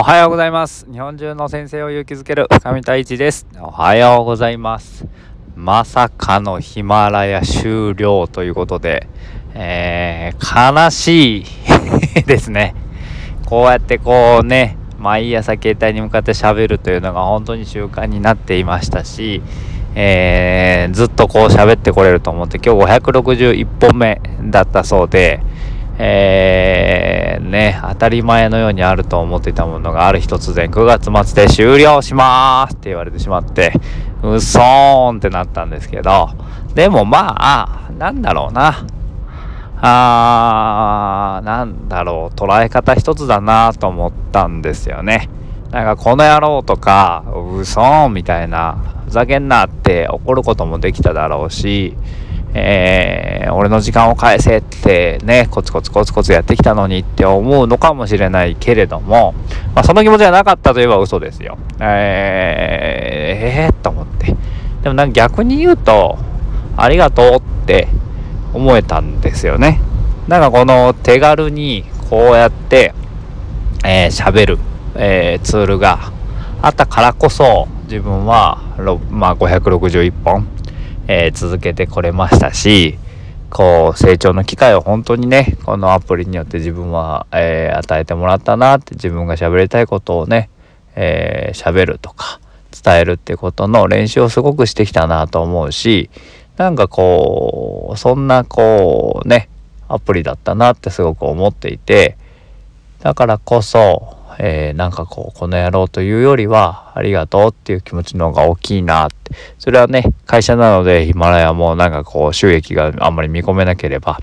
おはようございます。日本中の先生を勇気づける深見太一です。おはようございます。まさかのヒマラヤ終了ということで、えー、悲しいですね。こうやってこうね、毎朝携帯に向かって喋るというのが本当に習慣になっていましたし、えー、ずっとこう喋ってこれると思って今日561本目だったそうで、えー、ね、当たり前のようにあると思っていたものがある日突然9月末で終了しますって言われてしまって、うそーんってなったんですけど、でもまあ、なんだろうな。あー、なんだろう、捉え方一つだなと思ったんですよね。なんかこの野郎とか、うそーんみたいな、ふざけんなって怒ることもできただろうし、えー、俺の時間を返せってね、コツコツコツコツやってきたのにって思うのかもしれないけれども、まあ、その気持ちがなかったといえば嘘ですよ。えー、えー、と思って。でもなんか逆に言うと、ありがとうって思えたんですよね。なんかこの手軽にこうやって、えー、喋る、えー、ツールがあったからこそ自分は、まあ、561本えー、続けてこれましたしこう成長の機会を本当にねこのアプリによって自分は、えー、与えてもらったなって自分が喋りたいことをね、えー、るとか伝えるってことの練習をすごくしてきたなと思うしなんかこうそんなこうねアプリだったなってすごく思っていてだからこそえー、なんかこう、この野郎というよりは、ありがとうっていう気持ちの方が大きいなって。それはね、会社なのでヒマラヤもなんかこう、収益があんまり見込めなければ、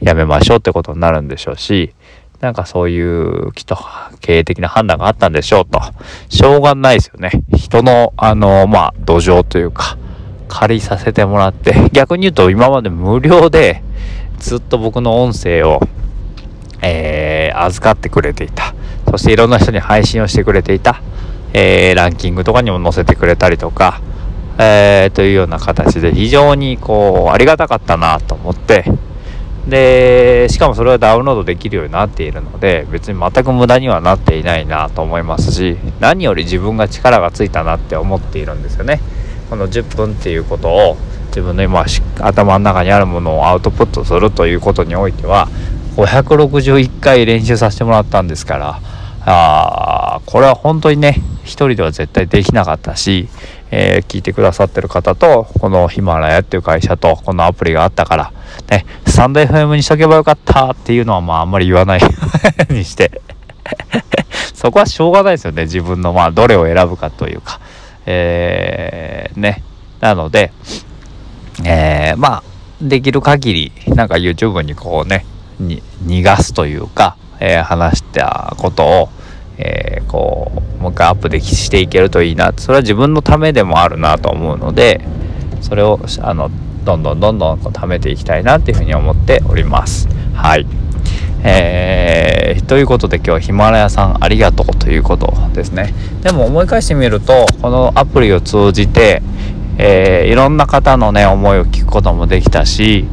やめましょうってことになるんでしょうし、なんかそういうきっと経営的な判断があったんでしょうと。しょうがないですよね。人の、あの、まあ、土壌というか、借りさせてもらって、逆に言うと今まで無料でずっと僕の音声を、えー、預かってくれていた。そしていろんな人に配信をしてくれていた、えー、ランキングとかにも載せてくれたりとか、えー、というような形で非常にこうありがたかったなと思ってでしかもそれはダウンロードできるようになっているので別に全く無駄にはなっていないなと思いますし何より自分が力がついたなって思っているんですよね。この10分っていうことを自分の今頭の中にあるものをアウトプットするということにおいては561回練習させてもらったんですからあこれは本当にね一人では絶対できなかったし、えー、聞いてくださってる方とこのヒマラヤっていう会社とこのアプリがあったからねスタンド FM にしとけばよかったっていうのはまああんまり言わないにして。そこはしょうがないですよね自分のまあどれを選ぶかというか。えー、ね。なのでえー、まあできる限りなんか YouTube にこうね逃がすというか、えー、話したことをえー、こうもう一回アップでしていけるといいな。それは自分のためでもあるなと思うのでそれをあのどんどんどんどんこう貯めていきたいなっていうふうに思っております。はい。えー、ということで今日はヒマラヤさんありがとうということですね。でも思い返してみるとこのアプリを通じて、えー、いろんな方のね思いを聞くこともできたし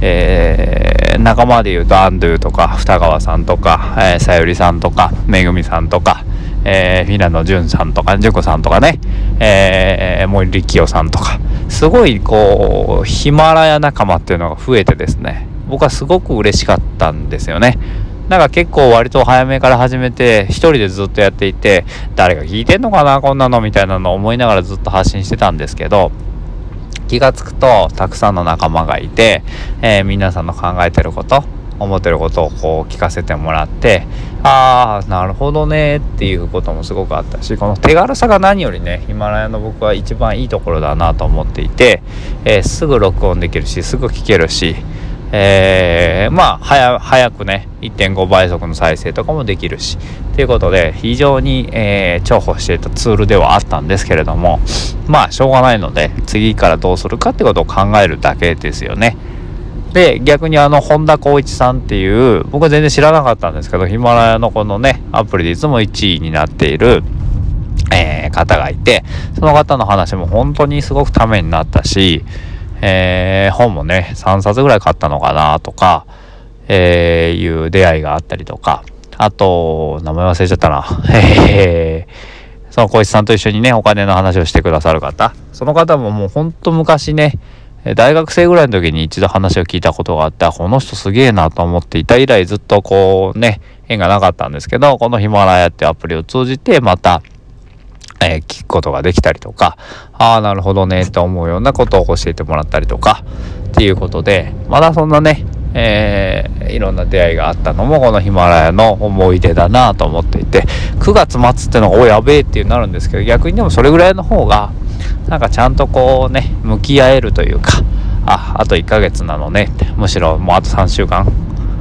えー、仲間でいうとアンドゥとか二川さんとか、えー、さゆりさんとかめぐみさんとか、えー、平野淳さんとか純子さんとかね、えー、森力夫さんとかすごいこうヒマラヤ仲間っていうのが増えてですね僕はすごく嬉しかったんですよね。なんか結構割と早めから始めて一人でずっとやっていて誰が聞いてんのかなこんなのみたいなのを思いながらずっと発信してたんですけど気がつくとたくさんの仲間がいて、えー、皆さんの考えてること思ってることをこう聞かせてもらってああなるほどねっていうこともすごくあったしこの手軽さが何よりねヒマラヤの僕は一番いいところだなと思っていて、えー、すぐ録音できるしすぐ聞けるしえー、まあ早くね1.5倍速の再生とかもできるしということで非常に、えー、重宝していたツールではあったんですけれどもまあしょうがないので次からどうするかってことを考えるだけですよね。で逆にあの本田光一さんっていう僕は全然知らなかったんですけどヒマラヤのこのねアプリでいつも1位になっている、えー、方がいてその方の話も本当にすごくためになったしえー、本もね3冊ぐらい買ったのかなとか、えー、いう出会いがあったりとかあと、名前忘れちゃったな。へ へその小石さんと一緒にね、お金の話をしてくださる方。その方ももうほんと昔ね、大学生ぐらいの時に一度話を聞いたことがあって、この人すげえなと思っていた以来ずっとこうね、縁がなかったんですけど、このヒマラヤっていうアプリを通じてまた、えー、聞くことができたりとか、ああ、なるほどねって思うようなことを教えてもらったりとか、っていうことで、まだそんなね、えー、いろんな出会いがあったのもこのヒマラヤの思い出だなと思っていて9月末ってのがおやべえっていうなるんですけど逆にでもそれぐらいの方がなんかちゃんとこうね向き合えるというかああと1ヶ月なのねむしろもうあと3週間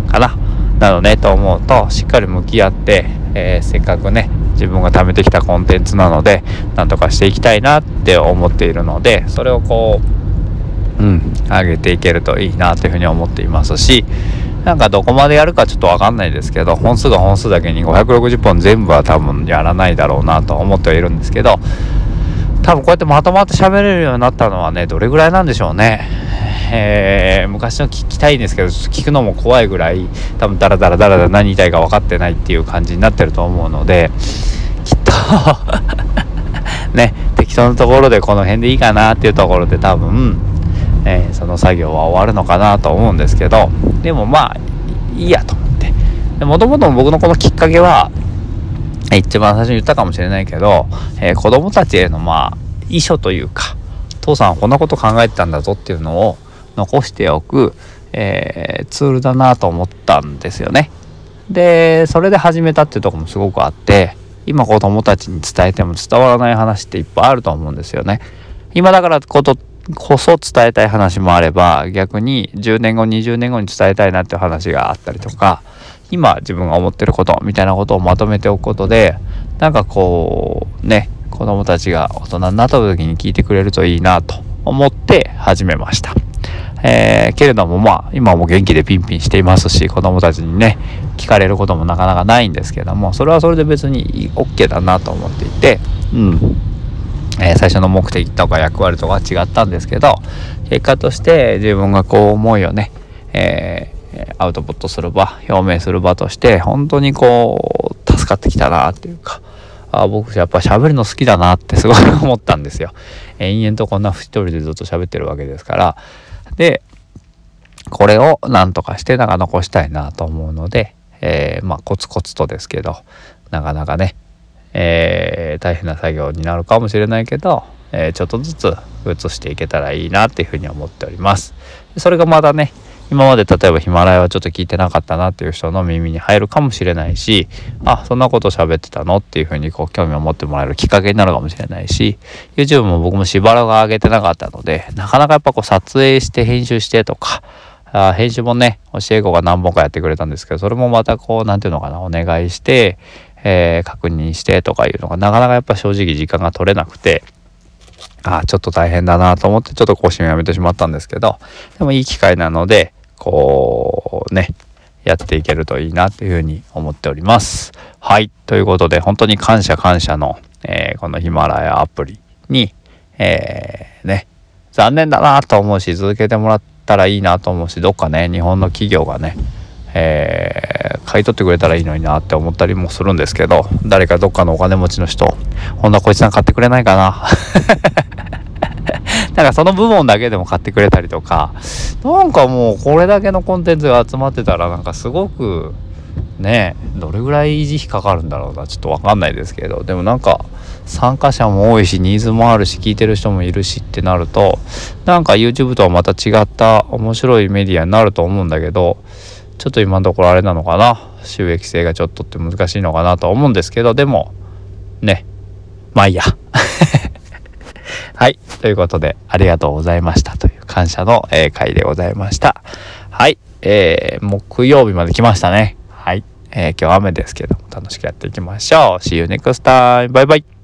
かななのねと思うとしっかり向き合って、えー、せっかくね自分が貯めてきたコンテンツなのでなんとかしていきたいなって思っているのでそれをこううん上げていけるといいなというふうに思っていますしなんかどこまでやるかちょっとわかんないですけど本数が本数だけに560本全部は多分やらないだろうなと思ってはいるんですけど多分こうやってまとまって喋れるようになったのはねどれぐらいなんでしょうね。えー、昔の聞きたいんですけど聞くのも怖いぐらい多分ダラダラダラダラ何言いたいか分かってないっていう感じになってると思うのできっと ね適当なところでこの辺でいいかなっていうところで多分、えー、その作業は終わるのかなと思うんですけどでもまあいいやと思って。もともと僕のこのきっかけは一番最初に言ったかもしれないけど、えー、子供たちへのまあ遺書というか父さんはこんなこと考えてたんだぞっていうのを残しておく、えー、ツールだなと思ったんですよね。でそれで始めたっていうとこもすごくあって今子供たちに伝えても伝わらない話っていっぱいあると思うんですよね。今だからことこそ伝えたい話もあれば逆に10年後20年後に伝えたいなっていう話があったりとか今自分が思ってることみたいなことをまとめておくことでなんかこうね子供たちが大人になった時に聞いてくれるといいなと思って始めました。えー、けれどもまあ今も元気でピンピンしていますし子供たちにね聞かれることもなかなかないんですけどもそれはそれで別に OK だなと思っていてうんえー、最初の目的とか役割とか違ったんですけど結果として自分がこう思いをね、えー、アウトプットする場表明する場として本当にこう助かってきたなっていうかあ僕やっぱ喋るの好きだなってすごい思ったんですよ。延々とこんな一人でずっと喋ってるわけですから。で、これをなんとかしてなんか残したいなと思うので、えー、まあコツコツとですけど、なかなかね、えー、大変な作業になるかもしれないけど、えー、ちょっとずつ移していけたらいいなっていうふうに思っております。それがまだね、今まで例えばヒマラヤはちょっと聞いてなかったなっていう人の耳に入るかもしれないしあそんなこと喋ってたのっていうふうにこう興味を持ってもらえるきっかけになるかもしれないし YouTube も僕もしばらく上げてなかったのでなかなかやっぱこう撮影して編集してとかあ編集もね教え子が何本かやってくれたんですけどそれもまたこう何て言うのかなお願いして、えー、確認してとかいうのがなかなかやっぱ正直時間が取れなくてあちょっと大変だなと思ってちょっと更新をやめてしまったんですけどでもいい機会なのでこうねやっていけるといいなというふうに思っております。はい。ということで、本当に感謝感謝の、えー、このヒマラヤアプリに、えー、ね、残念だなと思うし、続けてもらったらいいなと思うし、どっかね、日本の企業がね、えー、買い取ってくれたらいいのになって思ったりもするんですけど、誰かどっかのお金持ちの人、ほんなこいつさん買ってくれないかな? なんかその部門だけでも買ってくれたりとか、なんかもうこれだけのコンテンツが集まってたらなんかすごくねどれぐらい維持費かかるんだろうな。ちょっと分かんないですけどでもなんか参加者も多いしニーズもあるし聞いてる人もいるしってなるとなんか YouTube とはまた違った面白いメディアになると思うんだけどちょっと今のところあれなのかな。収益性がちょっとって難しいのかなと思うんですけどでもね。まあいいや。ということで、ありがとうございましたという感謝の、えー、回でございました。はい。えー、木曜日まで来ましたね。はい。えー、今日雨ですけども、楽しくやっていきましょう。See you next time. バイバイ。